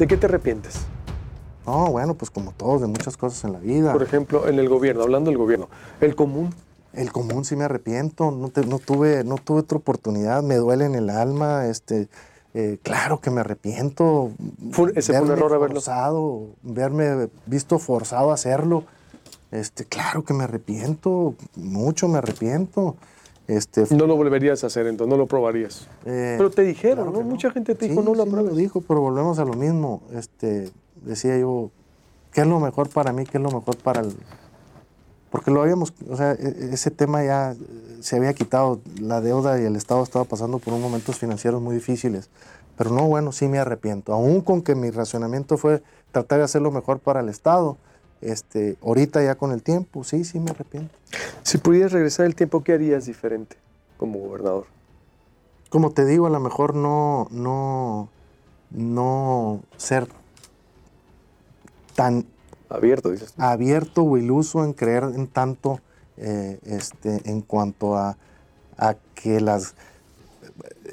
¿De qué te arrepientes? No, bueno, pues como todos, de muchas cosas en la vida. Por ejemplo, en el gobierno, hablando del gobierno, el común. El común sí me arrepiento, no, te- no tuve, no tuve otra oportunidad, me duele en el alma, este, eh, claro que me arrepiento. Fue- ese fue un error haberlo- forzado, verme visto forzado a hacerlo. Este, claro que me arrepiento, mucho me arrepiento. Este, No lo volverías a hacer, entonces no lo probarías. eh, Pero te dijeron, claro ¿no? Mucha gente te Sí, dijo, no lo sí pruebes. lo dijo, pero volvemos a lo mismo. Este, decía yo, ¿qué es lo mejor para mí? ¿Qué es lo mejor para el...? Porque lo habíamos, o sea, e- ese tema ya eh, se había quitado, la deuda y el Estado estaba pasando por unos momentos financieros muy difíciles. Pero no, bueno, sí me arrepiento. Aún con que mi racionamiento fue tratar de hacer lo mejor para el Estado, este, ahorita ya con el tiempo, sí, sí me arrepiento. Si pudieras regresar el tiempo, ¿qué harías diferente como gobernador? como te digo, a lo mejor no, no, no ser tan Abierto, dices. tú. abierto o iluso en creer en tanto eh, este, en cuanto a, a que las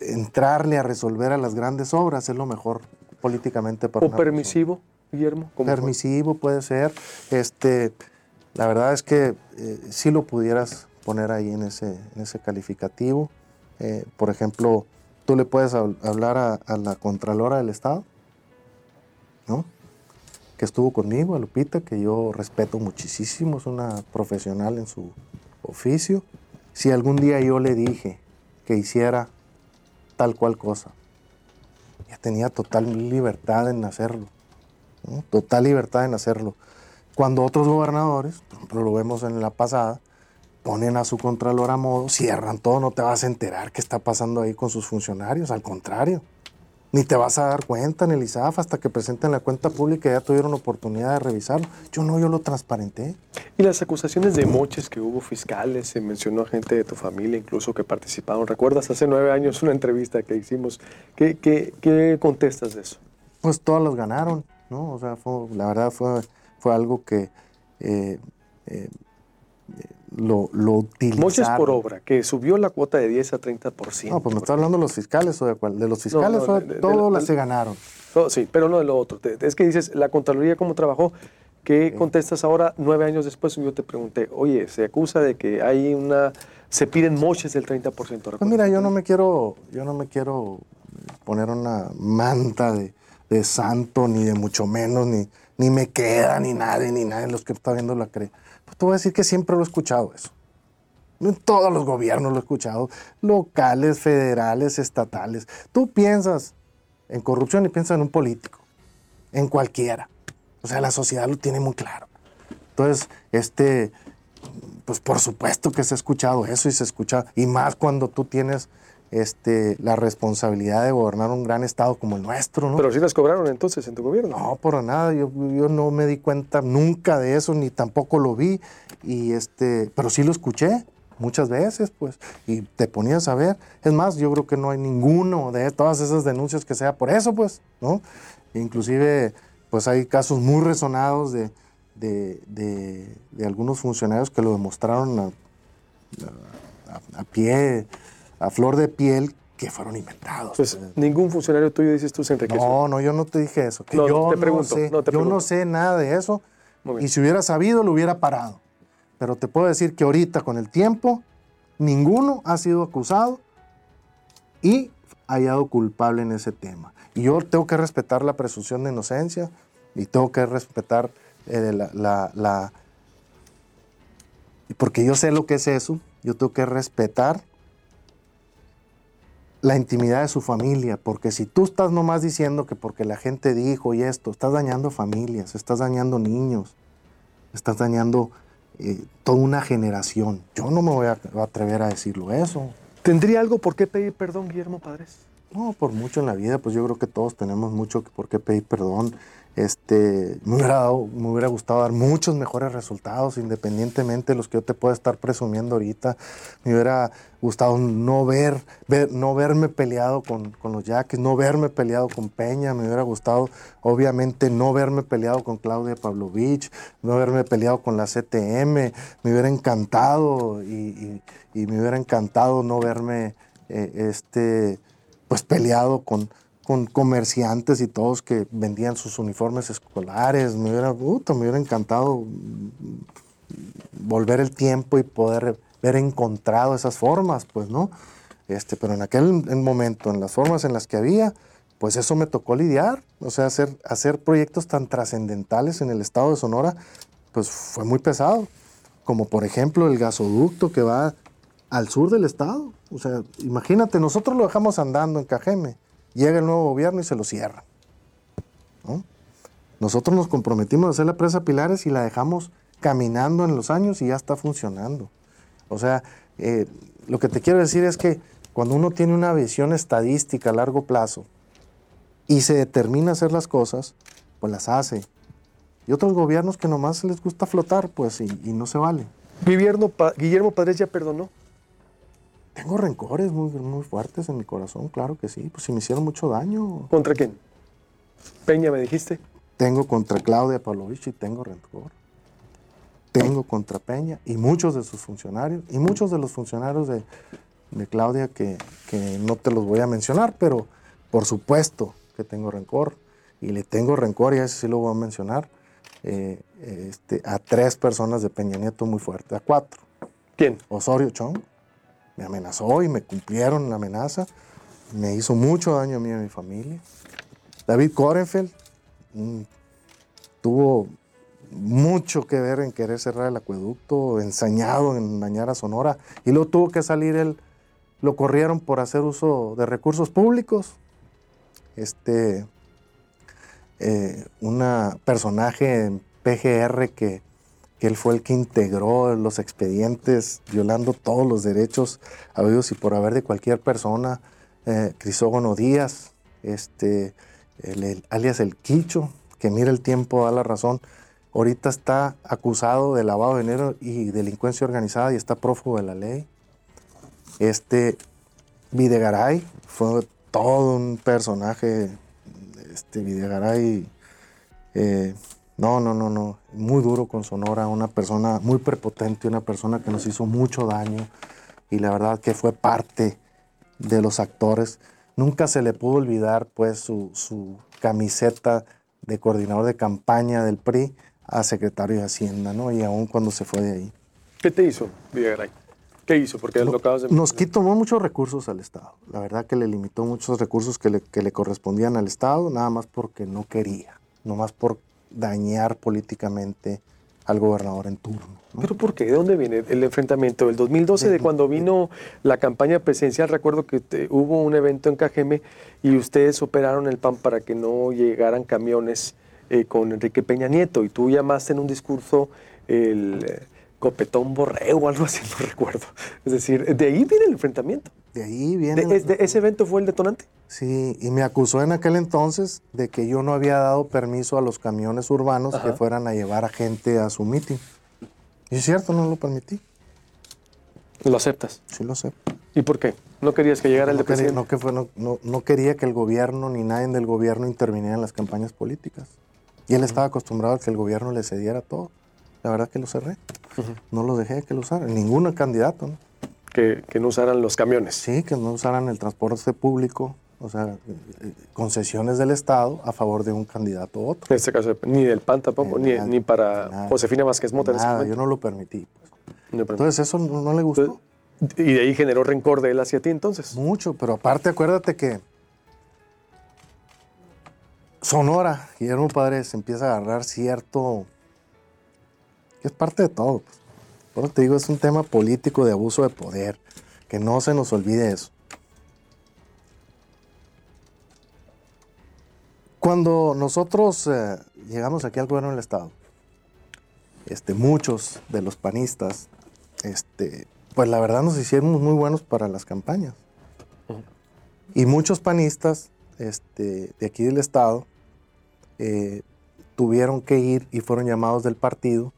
entrarle a resolver a las grandes obras es lo mejor políticamente para ¿O persona. Guillermo? Permisivo puede ser. Este, la verdad es que eh, sí lo pudieras poner ahí en ese, en calificativo. Eh, por ejemplo, tú le puedes hab- hablar a, la Contralora del Estado, ¿no? Que estuvo conmigo, a Lupita, que yo respeto muchísimo, es una profesional en su oficio. Si algún día yo le dije que hiciera tal cual cosa, ella tenía total libertad en hacerlo. ¿No? total libertad en hacerlo. Cuando otros gobernadores, por ejemplo, lo vemos en la pasada, ponen a su contralor a modo, cierran todo, no te vas a enterar qué está pasando ahí con sus funcionarios, al contrario. Ni te vas a dar cuenta en el ISAF hasta que presenten la cuenta pública y ya tuvieron oportunidad de revisarlo. Yo no, yo lo transparenté. Y las acusaciones de moches que hubo fiscales, se mencionó a gente de tu familia incluso que participaron. ¿Recuerdas hace nueve años una entrevista que hicimos? ¿Qué, qué, qué contestas de eso? Pues todos los ganaron, ¿no? O sea, fue, la verdad fue, fue algo que eh, eh, lo, lo utilizaron. Moches por obra, que subió la cuota de 10 a 30%. No, pues me está hablando de los fiscales o de cuál. De los fiscales, no, de- de- de- las se ganaron. No, sí, pero no de lo otro. Es que dices, la Contraloría, ¿cómo trabajó? ¿Qué contestas ahora, nueve años después? Yo te pregunté, oye, se acusa de que hay una... Se piden moches del 30%. Pues mira, yo no me quiero, yo no me quiero poner una manta de, de santo, ni de mucho menos, ni, ni me queda, ni nadie, ni nadie de los que está viendo la cree. Pues te voy a decir que siempre lo he escuchado eso. En todos los gobiernos lo he escuchado, locales, federales, estatales. Tú piensas en corrupción y piensas en un político, en cualquiera. O sea, la sociedad lo tiene muy claro. Entonces, este, pues por supuesto que se ha escuchado eso y se escucha, y más cuando tú tienes este, la responsabilidad de gobernar un gran estado como el nuestro, ¿no? Pero sí las cobraron entonces en tu gobierno. No, por nada, yo, yo no me di cuenta nunca de eso, ni tampoco lo vi, y este, pero sí lo escuché muchas veces, pues, y te ponías a ver. Es más, yo creo que no hay ninguno de todas esas denuncias que sea por eso, pues, ¿no? Inclusive, pues hay casos muy resonados de, de, de- de algunos funcionarios que lo demostraron a, a- a pie, a flor de piel, que fueron inventados. Pues ningún funcionario tuyo dices tú se enriqueció. No, no, yo no te dije eso. que No, yo te pregunto, sé, no, te yo no sé nada de eso. Y si hubiera sabido, lo hubiera parado. Pero te puedo decir que ahorita, con el tiempo, ninguno ha sido acusado y hallado culpable en ese tema. Y yo tengo que respetar la presunción de inocencia y tengo que respetar eh, la, la- Porque yo sé lo que es eso, yo tengo que respetar la intimidad de su familia, porque si tú estás nomás diciendo que porque la gente dijo y esto, estás dañando familias, estás dañando niños, estás dañando eh, toda una generación. Yo no me voy a atrever a decirlo eso. ¿Tendría algo por qué pedir perdón, Guillermo Padres? No, por mucho en la vida, pues yo creo que todos tenemos mucho por qué pedir perdón. Este, me hubiera, dado- me hubiera gustado dar muchos mejores resultados, independientemente de los que yo te pueda estar presumiendo ahorita. Me hubiera gustado no ver, ver- no verme peleado con, los Yaquis, no verme peleado con Peña. Me hubiera gustado, obviamente, no verme peleado con Claudia Pavlovich, no haberme peleado con la CTM. Me hubiera encantado y me hubiera encantado no verme eh, este pues peleado con, con comerciantes y todos que vendían sus uniformes escolares. Me hubiera, me hubiera encantado volver el tiempo y poder haber encontrado esas formas, pues, ¿no? Este, pero en aquel momento, en las formas en las que había, pues eso me tocó lidiar, o sea, hacer, hacer proyectos tan trascendentales en el estado de Sonora, pues fue muy pesado, como por ejemplo el gasoducto que va al sur del estado, o sea, imagínate, nosotros lo dejamos andando en Cajeme, llega el nuevo gobierno y se lo cierra. Nosotros nos comprometimos a hacer la presa Pilares y la dejamos caminando en los años y ya está funcionando. O sea, eh, lo que te quiero decir es que cuando uno tiene una visión estadística a largo plazo y se determina hacer las cosas, pues las hace. Y otros gobiernos que nomás les gusta flotar, pues, y, no se vale. Guillermo, Guillermo Padres ya perdonó. Tengo rencores muy, muy fuertes en mi corazón, claro que sí. Pues si me hicieron mucho daño. ¿Contra quién? Peña, me dijiste. Tengo contra Claudia Pavlovich y tengo rencor. Tengo contra Peña y muchos de sus funcionarios y muchos de los funcionarios de, Claudia que, no te los voy a mencionar, pero por supuesto que tengo rencor y le tengo rencor y eso sí lo voy a mencionar eh, este, a tres personas de Peña Nieto muy fuerte, a cuatro. ¿Quién? Osorio Chong, me amenazó y me cumplieron la amenaza. Me hizo mucho daño a mí y a mi familia. David Korenfeld mm, tuvo mucho que ver en querer cerrar el acueducto, ensañado en dañar a Sonora, y luego tuvo que salir él, lo corrieron por hacer uso de recursos públicos. Este, eh, una personaje en PGR que que él fue el que integró los expedientes, violando todos los derechos habidos y por haber de cualquier persona. Eh, Crisógono Díaz, este, alias el Quicho, que mira el tiempo, da la razón, ahorita está acusado de lavado de dinero y delincuencia organizada y está prófugo de la ley. Este Videgaray fue todo un personaje, este Videgaray eh, no, no, no, no. Muy duro con Sonora, una persona muy prepotente, una persona que nos hizo mucho daño y la verdad que fue parte de los actores. Nunca se le pudo olvidar pues su, camiseta de coordinador de campaña del PRI a secretario de Hacienda, ¿no? Y aún cuando se fue de ahí. ¿Qué te hizo, Videgaray? ¿Qué hizo? Porque lo acabas de... Nos quitó muchos recursos al Estado. La verdad que le limitó muchos recursos que le, que le correspondían al Estado, nada más porque no quería, no más por dañar políticamente al gobernador en turno. ¿Pero por qué? ¿De dónde viene el enfrentamiento? El 2012, de cuando vino la campaña presidencial, recuerdo que hubo un evento en Cajeme y ustedes operaron el PAN para que no llegaran camiones eh, con Enrique Peña Nieto y tú llamaste en un discurso el eh, copetón borrego o algo así, no recuerdo. Es decir, de ahí viene el enfrentamiento. De ahí viene. ¿Ese evento fue el detonante? Sí, y me acusó en aquel entonces de que yo no había dado permiso a los camiones urbanos que fueran a llevar a gente a su meeting. Y es cierto, no lo permití. ¿Lo aceptas? Sí, lo acepto. ¿Y por qué? ¿No querías que llegara el no no, que fue, no, no, quería que el gobierno ni nadie del gobierno interviniera en las campañas políticas. Y él estaba acostumbrado a que el gobierno le cediera todo. La verdad que lo cerré. No lo dejé que lo usara. Ningún candidato. ¿no? Que, que no usaran los camiones. Sí, que no usaran el transporte público, o sea, concesiones del Estado a favor de un candidato u otro. En este caso, ni del PAN tampoco, ni, ni, para Josefina Vázquez Mota. Nada, yo no lo permití. Pues. Entonces eso no, le gustó. y de ahí generó rencor de él hacia ti entonces. Mucho, pero aparte acuérdate que Sonora, Guillermo Padre, se empieza a agarrar cierto, que es parte de todo. Pues. Eso te digo, es un tema político de abuso de poder, que no se nos olvide eso. Cuando nosotros eh, llegamos aquí al gobierno del Estado, este, muchos de los panistas, este, pues la verdad nos hicieron muy buenos para las campañas. Y muchos panistas este, de aquí del Estado eh, tuvieron que ir y fueron llamados del partido.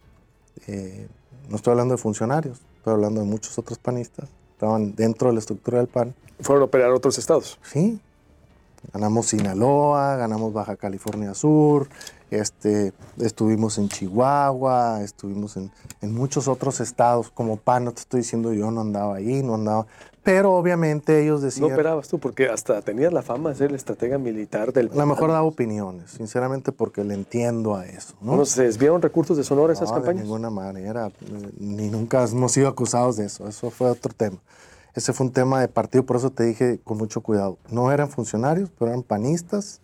Eh, no estoy hablando de funcionarios, estoy hablando de muchos otros panistas. Estaban dentro de la estructura del PAN. ¿Fueron a operar a otros estados? Sí, Ganamos Sinaloa, ganamos Baja California Sur, este, estuvimos en Chihuahua, estuvimos en, muchos otros estados, como PAN, no te estoy diciendo yo no andaba ahí, no andaba, Pero obviamente ellos decían... No operabas tú, porque hasta tenías la fama de ser el estratega militar del... A lo mejor daba opiniones, sinceramente, porque le entiendo a eso. ¿no? ¿No se desviaron recursos de Sonora esas no, campañas? de ninguna manera, ni nunca hemos sido acusados de eso, eso fue otro tema. Ese fue un tema de partido, por eso te dije con mucho cuidado. No eran funcionarios, pero eran panistas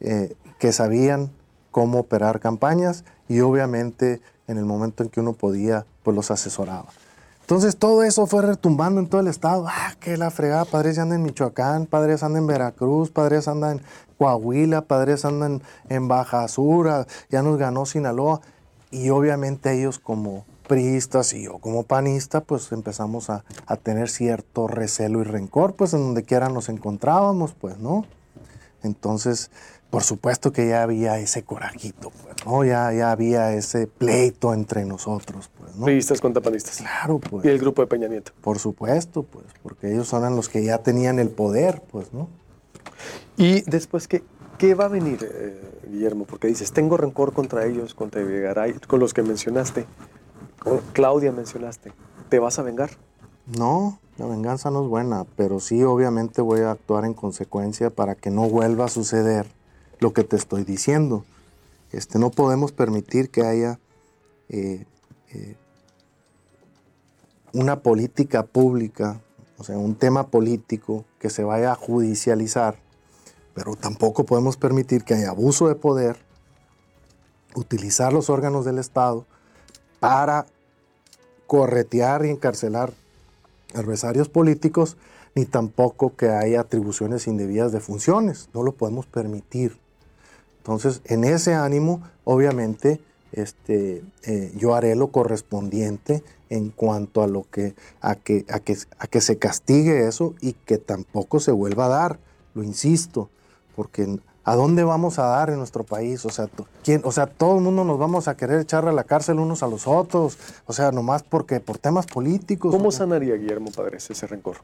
eh, que sabían cómo operar campañas y obviamente en el momento en que uno podía, pues los asesoraba. Entonces todo eso fue retumbando en todo el estado. Ah, que la fregada, padres andan en Michoacán, padres andan en Veracruz, padres andan en Coahuila, padres andan en Baja Sur, ya nos ganó Sinaloa. Y obviamente ellos como priistas y yo como panista, pues empezamos a, a, tener cierto recelo y rencor, pues en donde quiera nos encontrábamos, pues, ¿no? Entonces, por supuesto que ya había ese corajito, pues, ¿no? Ya, ya había ese pleito entre nosotros, pues, ¿no? Priistas contra panistas. Claro, pues. Y el grupo de Peña Nieto. Por supuesto, pues, porque ellos eran los que ya tenían el poder, pues, ¿no? Y después, ¿qué, qué va a venir, eh, Guillermo? Porque dices, tengo rencor contra ellos, contra Videgaray, con los que mencionaste. Con Claudia mencionaste. ¿Te vas a vengar? No, la venganza no es buena, pero sí obviamente voy a actuar en consecuencia para que no vuelva a suceder lo que te estoy diciendo. Este, no podemos permitir que haya eh, eh, una política pública, o sea, un tema político que se vaya a judicializar, pero tampoco podemos permitir que haya abuso de poder, utilizar los órganos del Estado para corretear y encarcelar adversarios políticos, ni tampoco que haya atribuciones indebidas de funciones. No lo podemos permitir. Entonces, en ese ánimo, obviamente, este, eh, yo haré lo correspondiente en cuanto a lo que a que, a que a que se castigue eso y que tampoco se vuelva a dar. Lo insisto, porque ¿a dónde vamos a dar en nuestro país? O sea, ¿quién, o sea, todo el mundo nos vamos a querer echar a la cárcel unos a los otros, o sea, nomás porque por temas políticos. ¿Cómo sanaría Guillermo Padres ese rencor?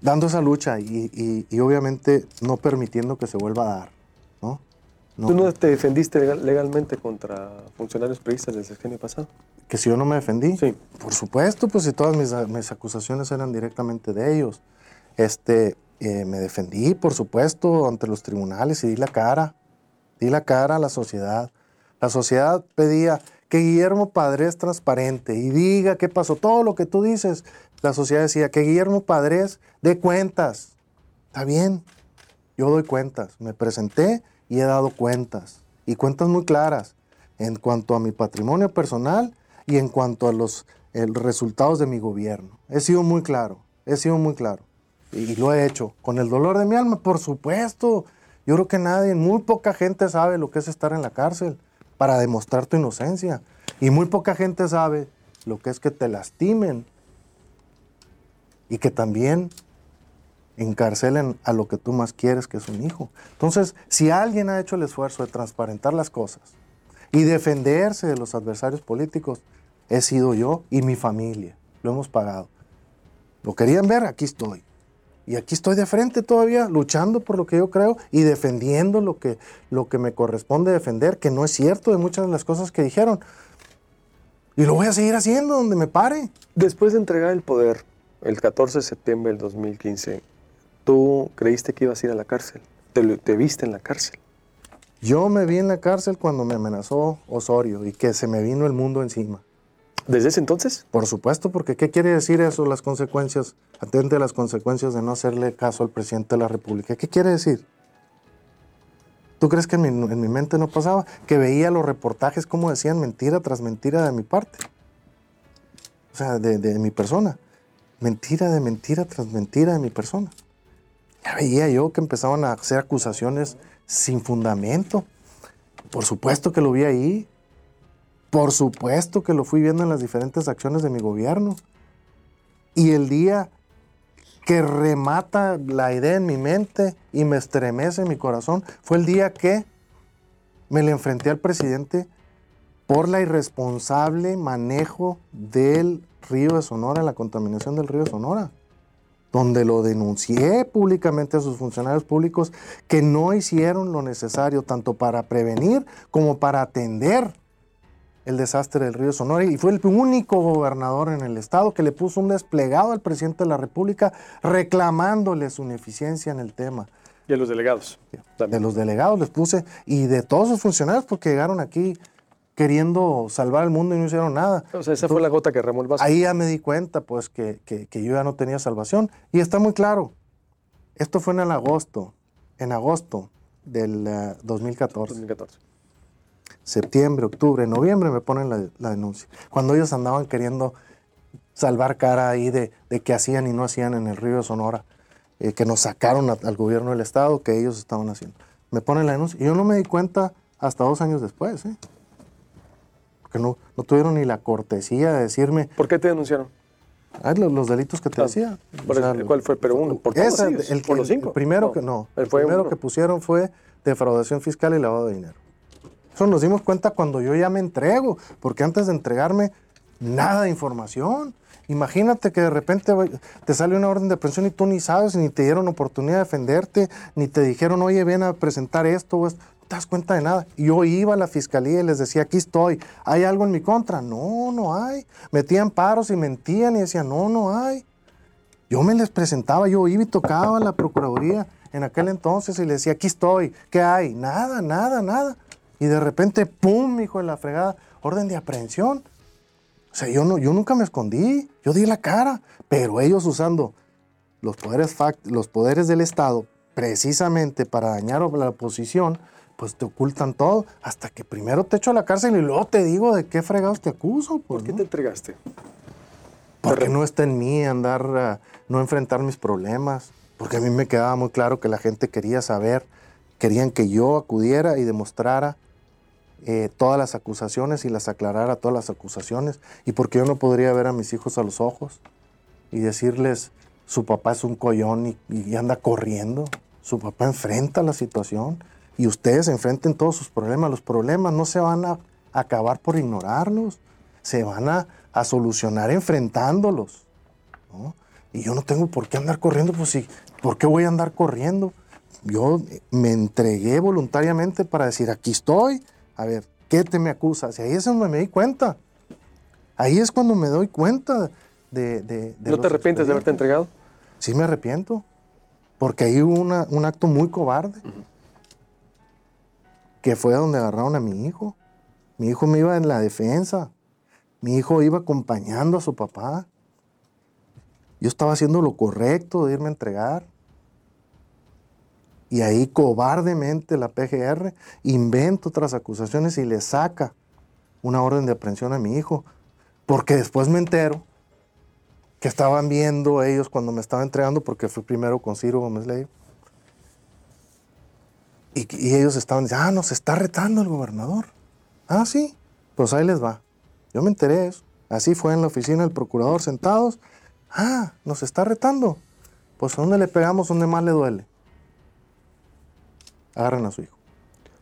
Dando esa lucha y, y, y obviamente no permitiendo que se vuelva a dar, ¿no? ¿Tú no te defendiste legal, legalmente contra funcionarios periodistas del sexenio pasado? Que si yo no me defendí. Sí. Por supuesto, pues si todas mis, mis acusaciones eran directamente de ellos. Este, eh, me defendí, por supuesto, ante los tribunales y di la cara. Di la cara a la sociedad. La sociedad pedía que Guillermo Padres transparente y diga qué pasó. Todo lo que tú dices, la sociedad decía que Guillermo Padres dé cuentas. Está bien, yo doy cuentas. Me presenté y he dado cuentas. Y cuentas muy claras en cuanto a mi patrimonio personal y en cuanto a los el, resultados de mi gobierno. He sido muy claro, he sido muy claro. Y lo he hecho. Con el dolor de mi alma, por supuesto. Yo creo que nadie, muy poca gente sabe lo que es estar en la cárcel para demostrar tu inocencia. Y muy poca gente sabe lo que es que te lastimen y que también encarcelen a lo que tú más quieres, que es un hijo. Entonces, si alguien ha hecho el esfuerzo de transparentar las cosas y defenderse de los adversarios políticos, he sido yo y mi familia. Lo hemos pagado. ¿Lo querían ver? Aquí estoy. Y aquí estoy de frente todavía, luchando por lo que yo creo y defendiendo lo que, lo que me corresponde defender, que no es cierto de muchas de las cosas que dijeron. Y lo voy a seguir haciendo donde me pare. Después de entregar el poder, el 14 de septiembre del 2015, ¿tú creíste que ibas a ir a la cárcel? ¿Te, te viste en la cárcel? Yo me vi en la cárcel cuando me amenazó Osorio y que se me vino el mundo encima. ¿Desde ese entonces? Por supuesto, porque ¿qué quiere decir eso? Las consecuencias, atente a las consecuencias de no hacerle caso al presidente de la República. ¿Qué quiere decir? ¿Tú crees que en mi, en mi mente no pasaba? Que veía los reportajes como decían mentira tras mentira de mi parte. O sea, de, de mi persona. Mentira de mentira tras mentira de mi persona. Ya veía yo que empezaban a hacer acusaciones sin fundamento. Por supuesto que lo vi ahí. Por supuesto que lo fui viendo en las diferentes acciones de mi gobierno. Y el día que remata la idea en mi mente y me estremece mi corazón fue el día que me le enfrenté al presidente por la irresponsable manejo del río de Sonora, la contaminación del río de Sonora, donde lo denuncié públicamente a sus funcionarios públicos que no hicieron lo necesario tanto para prevenir como para atender el desastre del río Sonora y fue el único gobernador en el estado que le puso un desplegado al presidente de la República reclamándole su ineficiencia en el tema. Y a los delegados. De los delegados les puse y de todos sus funcionarios porque llegaron aquí queriendo salvar el mundo y no hicieron nada. O sea, esa fue la gota que remó el vaso. Ahí ya me di cuenta pues que, que, yo ya no tenía salvación y está muy claro. Esto fue en el agosto, en agosto del 2014. Eh, 2014 septiembre, octubre, noviembre me ponen la, denuncia. Cuando ellos andaban queriendo salvar cara ahí de, de qué hacían y no hacían en el río de Sonora, eh, que nos sacaron al gobierno del estado, que ellos estaban haciendo. Me ponen la denuncia y yo no me di cuenta hasta dos años después, ¿eh? porque no, no tuvieron ni la cortesía de decirme. ¿Por qué te denunciaron? Ah, los, delitos que te ah, decía. ¿Cuál fue? Pero uno, ¿por, el, ¿Por los cinco? primero que no. El primero que pusieron fue defraudación fiscal y lavado de dinero. Eso nos dimos cuenta cuando yo ya me entrego, porque antes de entregarme, nada de información. Imagínate que de repente te sale una orden de aprehensión y tú ni sabes, ni te dieron oportunidad de defenderte, ni te dijeron, oye, ven a presentar esto No te das cuenta de nada. Yo iba a la fiscalía y les decía, aquí estoy, ¿hay algo en mi contra? No, no hay. Metían paros y mentían y decían, no, no hay. Yo me les presentaba, yo iba y tocaba a la Procuraduría en aquel entonces y les decía, aquí estoy, ¿qué hay? Nada, nada, nada. Y de repente, ¡pum! hijo de la fregada, orden de aprehensión. O sea, yo, no, yo nunca me escondí, yo di la cara, pero ellos usando los poderes, los poderes del Estado precisamente para dañar a la oposición, pues te ocultan todo, hasta que primero te echo a la cárcel y luego te digo de qué fregados te acuso. Pues, ¿Por qué te entregaste? Porque no está en mí andar, no enfrentar mis problemas, porque a mí me quedaba muy claro que la gente quería saber, querían que yo acudiera y demostrara eh, todas las acusaciones y las aclarara todas las acusaciones. Y porque yo no podría ver a mis hijos a los ojos y decirles, su papá es un collón y, anda corriendo. Su papá enfrenta la situación y ustedes enfrenten todos sus problemas. Los problemas no se van a acabar por ignorarlos, se van a, solucionar enfrentándolos. Y yo no tengo por qué andar corriendo, pues sí, ¿por qué voy a andar corriendo? Yo me entregué voluntariamente para decir, aquí estoy, a ver, ¿qué te me acusas? Y ahí es donde me di cuenta. Ahí es cuando me doy cuenta de... de, ¿No te arrepientes de haberte entregado? Sí me arrepiento, porque ahí hubo un acto muy cobarde, que fue donde agarraron a mi hijo. Mi hijo me iba en la defensa, mi hijo iba acompañando a su papá. Yo estaba haciendo lo correcto de irme a entregar. Y ahí cobardemente la PGR inventa otras acusaciones y le saca una orden de aprehensión a mi hijo. Porque después me entero que estaban viendo ellos cuando me estaba entregando, porque fui primero con Ciro Gómez Ley. Y, ellos estaban diciendo, ah, nos está retando el gobernador. Ah, sí, pues ahí les va. Yo me enteré eso. Así fue en la oficina del procurador sentados. Ah, nos está retando. Pues ¿a dónde le pegamos? ¿Dónde más le duele? Agarran a su hijo.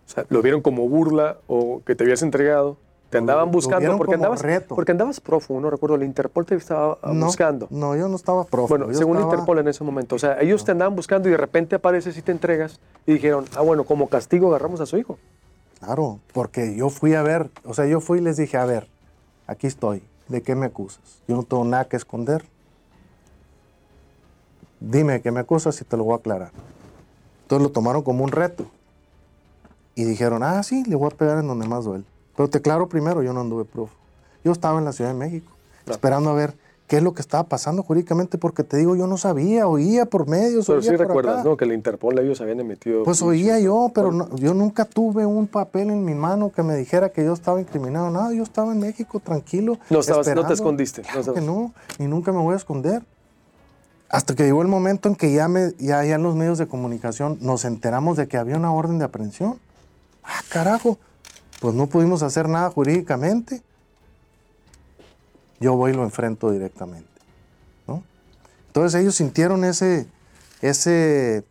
O sea, lo vieron como burla o que te habías entregado. Te andaban buscando porque andabas, porque andabas prófugo, no recuerdo, el Interpol te estaba buscando. No, yo no estaba prófugo. Bueno, según Interpol en ese momento. O sea, ellos te andaban buscando y de repente apareces y te entregas y dijeron, ah, bueno, como castigo agarramos a su hijo. Claro, porque yo fui a ver, o sea, yo fui y les dije, a ver, aquí estoy, ¿de qué me acusas? Yo no tengo nada que esconder. Dime qué me acusas y te lo voy a aclarar. Entonces lo tomaron como un reto. Y dijeron, ah, sí, le voy a pegar en donde más duele. Pero te claro primero, yo no anduve profe. Yo estaba en la Ciudad de México, esperando a ver qué es lo que estaba pasando jurídicamente, porque te digo, yo no sabía, oía por medios. Pero sí recuerdas, ¿no? Que el Interpol ellos habían emitido. Pues oía yo, pero yo nunca tuve un papel en mi mano que me dijera que yo estaba incriminado. Nada, yo estaba en México tranquilo. No, estabas, no te escondiste. Claro que no, y nunca me voy a esconder. Hasta que llegó el momento en que ya, ya, en los medios de comunicación nos enteramos de que había una orden de aprehensión. Ah, carajo, pues no pudimos hacer nada jurídicamente. Yo voy y lo enfrento directamente. ¿no? Entonces ellos sintieron ese, ese,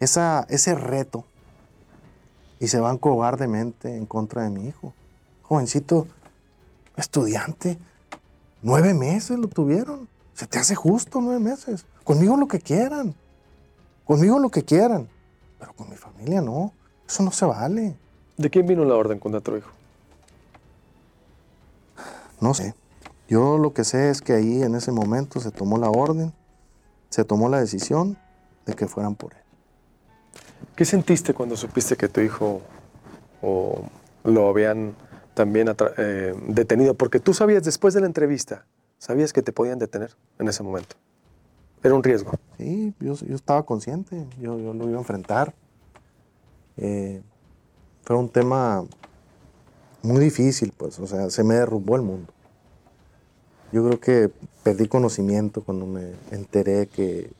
esa, ese reto y se van cobardemente en contra de mi hijo. Jovencito, estudiante, nueve meses lo tuvieron. Se te hace justo nueve meses. Conmigo lo que quieran. Conmigo lo que quieran. Pero con mi familia no. Eso no se vale. ¿De quién vino la orden contra tu hijo? No sé. Yo lo que sé es que ahí en ese momento se tomó la orden, se tomó la decisión de que fueran por él. ¿Qué sentiste cuando supiste que tu hijo o lo habían también eh, detenido? Porque tú sabías después de la entrevista, sabías que te podían detener en ese momento. Era un riesgo. Sí, yo, estaba consciente, yo, lo iba a enfrentar. Eh, fue un tema muy difícil, pues, o sea, se me derrumbó el mundo. Yo creo que perdí conocimiento cuando me enteré que,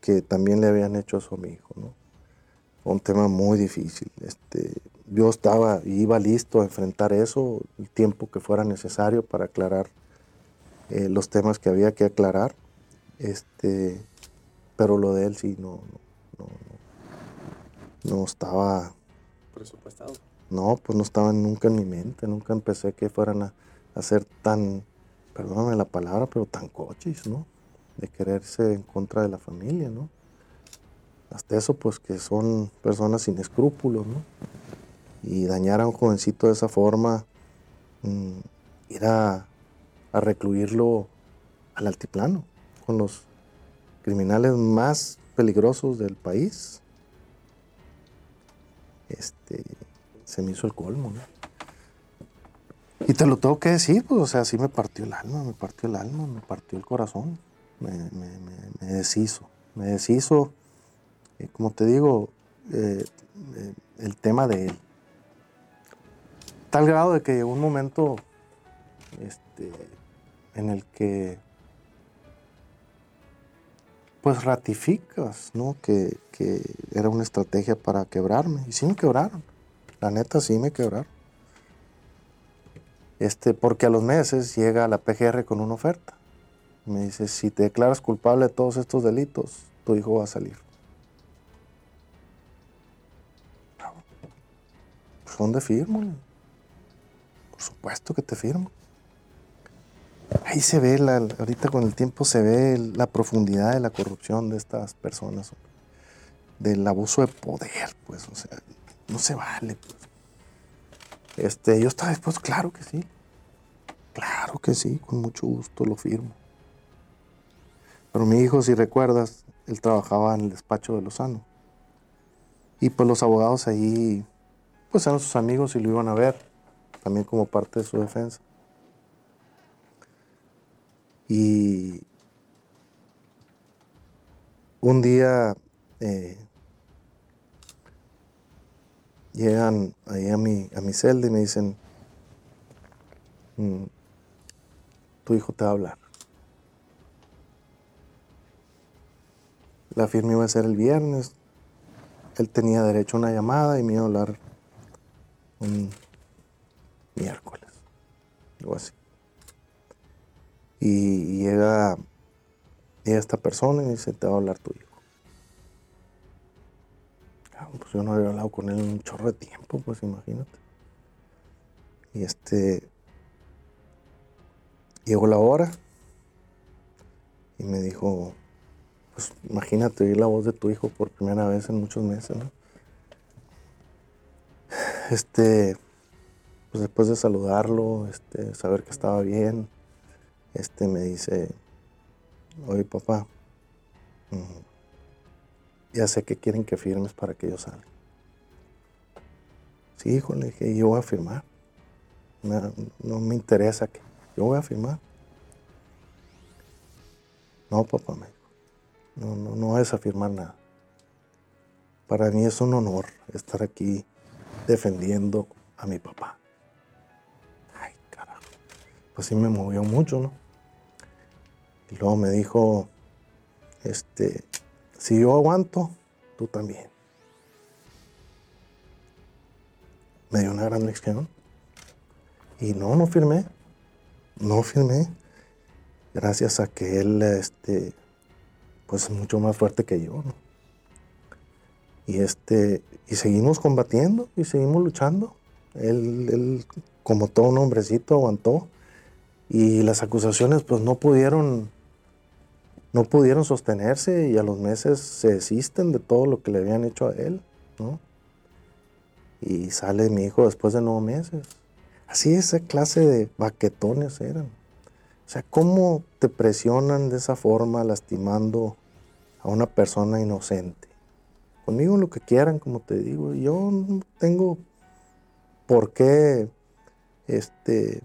que también le habían hecho eso a mi hijo, ¿no? Fue un tema muy difícil. Este, yo estaba y iba listo a enfrentar eso el tiempo que fuera necesario para aclarar eh, los temas que había que aclarar. Este, pero lo de él sí no, no, no, no estaba presupuestado. No, pues no estaba nunca en mi mente, nunca empecé que fueran a, a ser tan, perdóname la palabra, pero tan coches, ¿no? De quererse en contra de la familia, ¿no? Hasta eso, pues que son personas sin escrúpulos, ¿no? Y dañar a un jovencito de esa forma, mm, ir a, recluirlo al altiplano, con los criminales más peligrosos del país, este, se me hizo el colmo. Y te lo tengo que decir, pues, o sea, sí me partió el alma, me partió el alma, me partió el corazón, me, deshizo, me deshizo, y como te digo, eh, eh, el tema de él. Tal grado de que llegó un momento este, en el que pues ratificas, ¿no? Que, que, era una estrategia para quebrarme. Y sí me quebraron. La neta sí me quebraron. Este, porque a los meses llega la PGR con una oferta. Me dice, si te declaras culpable de todos estos delitos, tu hijo va a salir. Pues, ¿Dónde firmo? Por supuesto que te firmo. Ahí se ve, la, ahorita con el tiempo se ve la profundidad de la corrupción de estas personas, del abuso de poder, pues, o sea, no se vale, pues. Este, yo estaba dispuesto, claro que sí. Claro que sí, con mucho gusto lo firmo. Pero mi hijo, si recuerdas, él trabajaba en el despacho de Lozano. Y pues los abogados ahí, pues eran sus amigos y lo iban a ver, también como parte de su defensa. Y un día eh, llegan ahí a mi, a mi celda y me dicen, mm, tu hijo te va a hablar. La firma iba a ser el viernes. Él tenía derecho a una llamada y me iba a hablar un miércoles, algo así. Y llega, esta persona y dice, te va a hablar tu hijo. pues yo no había hablado con él un chorro de tiempo, pues imagínate. Y este, llegó la hora y me dijo, pues imagínate oír la voz de tu hijo por primera vez en muchos meses, ¿no? Este, pues después de saludarlo, este, saber que estaba bien, este me dice, oye papá, ya sé que quieren que firmes para que yo salga. Sí, hijo, le dije, yo voy a firmar. No, me interesa que yo voy a firmar. No, papá, me no, no, no vas a firmar nada. Para mí es un honor estar aquí defendiendo a mi papá. Pues sí me movió mucho, ¿no? Y luego me dijo, este, si yo aguanto, tú también. Me dio una gran lección. Y no, no firmé. No firmé. Gracias a que él, este, pues es mucho más fuerte que yo, ¿no? Y este, y seguimos combatiendo y seguimos luchando. Él, él, como todo un hombrecito, aguantó. Y las acusaciones, pues no pudieron no pudieron sostenerse y a los meses se desisten de todo lo que le habían hecho a él, ¿no? Y sale mi hijo después de nueve meses. Así esa clase de baquetones eran. O sea, ¿cómo te presionan de esa forma lastimando a una persona inocente? Conmigo lo que quieran, como te digo. Yo no tengo por qué este,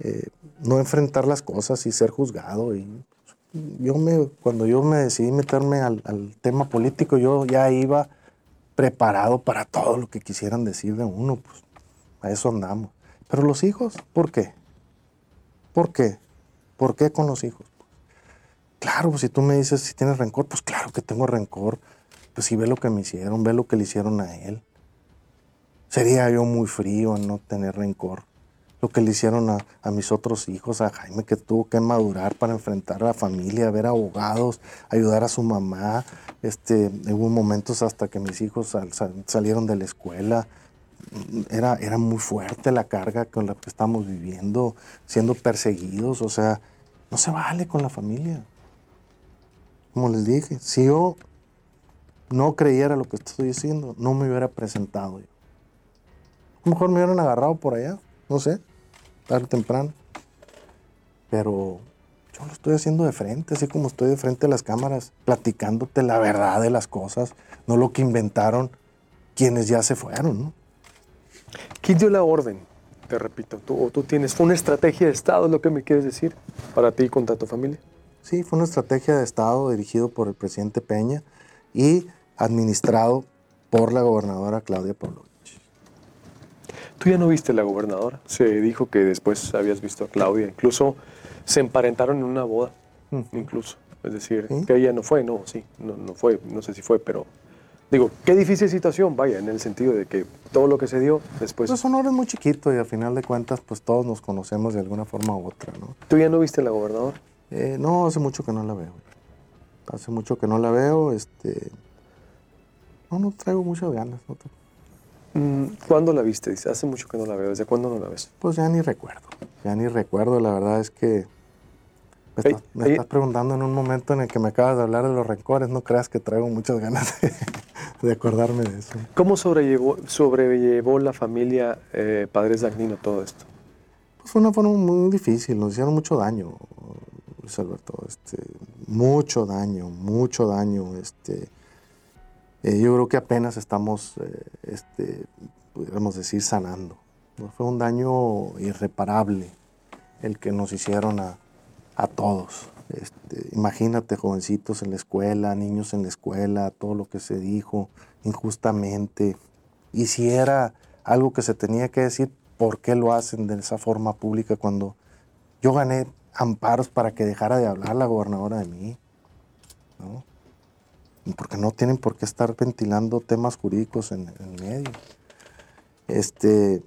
eh, no enfrentar las cosas y ser juzgado. Y yo me, cuando yo me decidí meterme al, tema político, yo ya iba preparado para todo lo que quisieran decir de uno, pues a eso andamos. Pero los hijos, ¿por qué? ¿Por qué? ¿Por qué con los hijos? Claro, pues si tú me dices si tienes rencor, pues claro que tengo rencor. Pues si ve lo que me hicieron, ve lo que le hicieron a él. Sería yo muy frío en no tener rencor lo que le hicieron a, mis otros hijos, a Jaime que tuvo que madurar para enfrentar a la familia, ver abogados, ayudar a su mamá. Este, hubo momentos hasta que mis hijos salieron de la escuela. Era, era muy fuerte la carga con la que estamos viviendo, siendo perseguidos, o sea, no se vale con la familia. Como les dije, si yo no creyera lo que estoy diciendo, no me hubiera presentado. A lo mejor me hubieran agarrado por allá, no sé, tarde o temprano. Pero yo lo estoy haciendo de frente, así como estoy de frente a las cámaras, platicándote la verdad de las cosas, no lo que inventaron quienes ya se fueron, ¿no? ¿Quién dio la orden? Te repito, tú, tú tienes, fue una estrategia de Estado, es lo que me quieres decir, para ti y contra tu familia. Sí, fue una estrategia de Estado dirigido por el presidente Peña y administrado por la gobernadora Claudia Pablo. Tú ya no viste a la gobernadora. Se dijo que después habías visto a Claudia. Incluso se emparentaron en una boda. Incluso. Es decir, que ella no fue, no, sí, no, no fue, no sé si fue, pero digo, qué difícil situación, vaya, en el sentido de que todo lo que se dio después. Pues Sonora es muy chiquito y al final de cuentas, pues todos nos conocemos de alguna forma u otra, ¿no? ¿Tú ya no viste a la gobernadora? Eh, no, hace mucho que no la veo. Hace mucho que no la veo, este. No, no traigo muchas ganas. No Mm, ¿Cuándo la viste? Dice, hace mucho que no la veo. ¿Desde cuándo no la ves? Pues ya ni recuerdo. Ya ni recuerdo. La verdad es que me, estás, preguntando en un momento en el que me acabas de hablar de los rencores. No creas que traigo muchas ganas de, acordarme de eso. ¿Cómo sobrellevó, sobrellevó la familia eh, Padres Dagnino todo esto? Pues fue una forma muy difícil. Nos hicieron mucho daño, Luis Alberto. Este, mucho daño, mucho daño. Este, eh, yo creo que apenas estamos, eh, este, pudiéramos decir, sanando. Fue un daño irreparable el que nos hicieron a, todos. Este, imagínate jovencitos en la escuela, niños en la escuela, todo lo que se dijo injustamente. Y si era algo que se tenía que decir, ¿por qué lo hacen de esa forma pública cuando yo gané amparos para que dejara de hablar la gobernadora de mí? ¿no? Porque no tienen por qué estar ventilando temas jurídicos en, el medio. Este,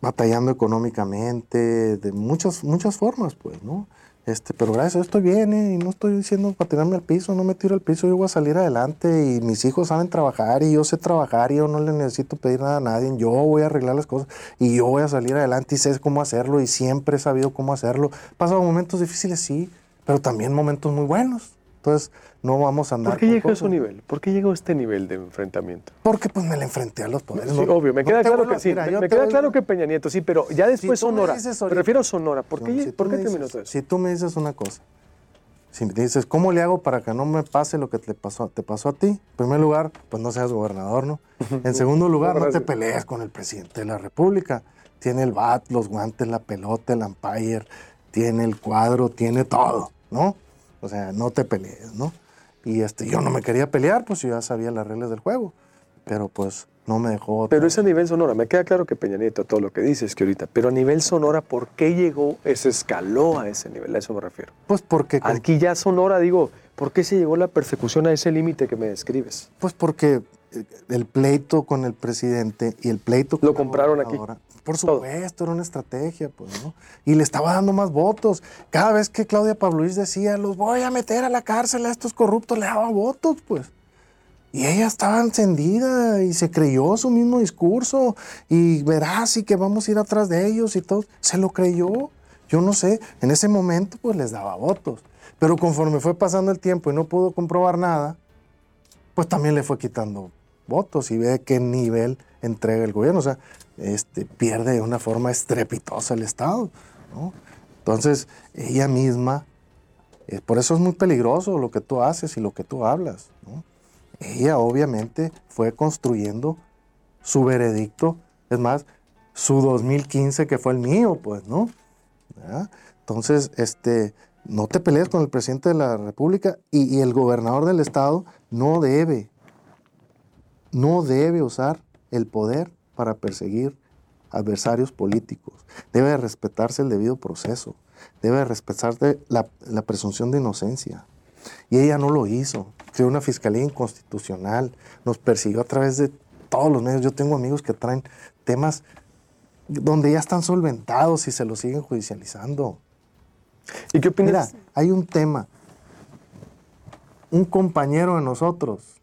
batallando económicamente, de muchas, muchas formas, pues, ¿no? Este, pero gracias a esto viene y no estoy diciendo para tirarme al piso, no me tiro al piso, yo voy a salir adelante y mis hijos saben trabajar y yo sé trabajar y yo no le necesito pedir nada a nadie, yo voy a arreglar las cosas y yo voy a salir adelante y sé cómo hacerlo y siempre he sabido cómo hacerlo. pasado momentos difíciles, sí, pero también momentos muy buenos. Entonces, no vamos a andar. ¿Por qué llegó a ese nivel? ¿Por qué llegó a este nivel de enfrentamiento? Porque pues me le enfrenté a los poderes. Sí, obvio, me queda claro que sí. me, queda claro que Peña Nieto, sí, pero ya después Sonora. Me, refiero a Sonora. ¿Por qué, ¿por qué terminó todo eso? Si tú me dices una cosa, si me dices, ¿cómo le hago para que no me pase lo que te pasó, te pasó a ti? En primer lugar, pues no seas gobernador, ¿no? En segundo lugar, no te pelees con el presidente de la República. Tiene el bat, los guantes, la pelota, el umpire, tiene el cuadro, tiene todo, ¿no? O sea, no te pelees, ¿no? Y este, yo no me quería pelear, pues yo ya sabía las reglas del juego. Pero pues no me dejó. Pero es a nivel Sonora. Me queda claro que Peña Nieto, todo lo que dices, que ahorita. Pero a nivel Sonora, ¿por qué llegó, se escaló a ese nivel? A eso me refiero. Pues porque. Aquí ya Sonora, digo, ¿por qué se llegó la persecución a ese límite que me describes? Pues porque el pleito con el presidente y el pleito con Lo compraron aquí. Por supuesto, era una estrategia, pues, ¿no? Y le estaba dando más votos. Cada vez que Claudia Luis decía, los voy a meter a la cárcel a estos corruptos, le daba votos, pues. Y ella estaba encendida y se creyó su mismo discurso y verás y que vamos a ir atrás de ellos y todo. Se lo creyó. Yo no sé, en ese momento pues les daba votos. Pero conforme fue pasando el tiempo y no pudo comprobar nada, pues también le fue quitando votos y ve qué nivel entrega el gobierno. O sea, este, pierde de una forma estrepitosa el Estado. Entonces, ella misma, eh, por eso es muy peligroso lo que tú haces y lo que tú hablas. Ella obviamente fue construyendo su veredicto, es más, su 2015 que fue el mío, pues, ¿no? Entonces, este, no te pelees con el presidente de la República y, el gobernador del estado no debe, no debe usar el poder para perseguir adversarios políticos. Debe respetarse el debido proceso. Debe respetarse la, la presunción de inocencia. Y ella no lo hizo. Creó una fiscalía inconstitucional. Nos persiguió a través de todos los medios. Yo tengo amigos que traen temas donde ya están solventados y se los siguen judicializando. ¿Y qué opinas? Mira, hay un tema. Un compañero de nosotros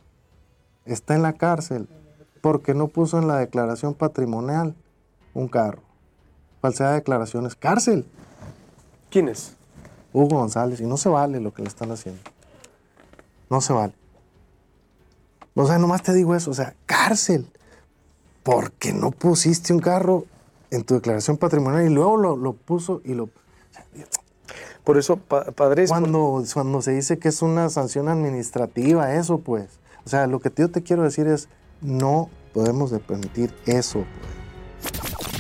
está en la cárcel porque no puso en la declaración patrimonial un carro. Falsedad de declaraciones. Cárcel. ¿Quién es? Hugo González. Y no se vale lo que le están haciendo. No se vale. O sea, nomás te digo eso. O sea, cárcel. Porque no pusiste un carro en tu declaración patrimonial y luego lo, puso y lo... Por eso, padre... Cuando, cuando se dice que es una sanción administrativa, eso pues. O sea, lo que yo te quiero decir es, no podemos permitir eso. Pues.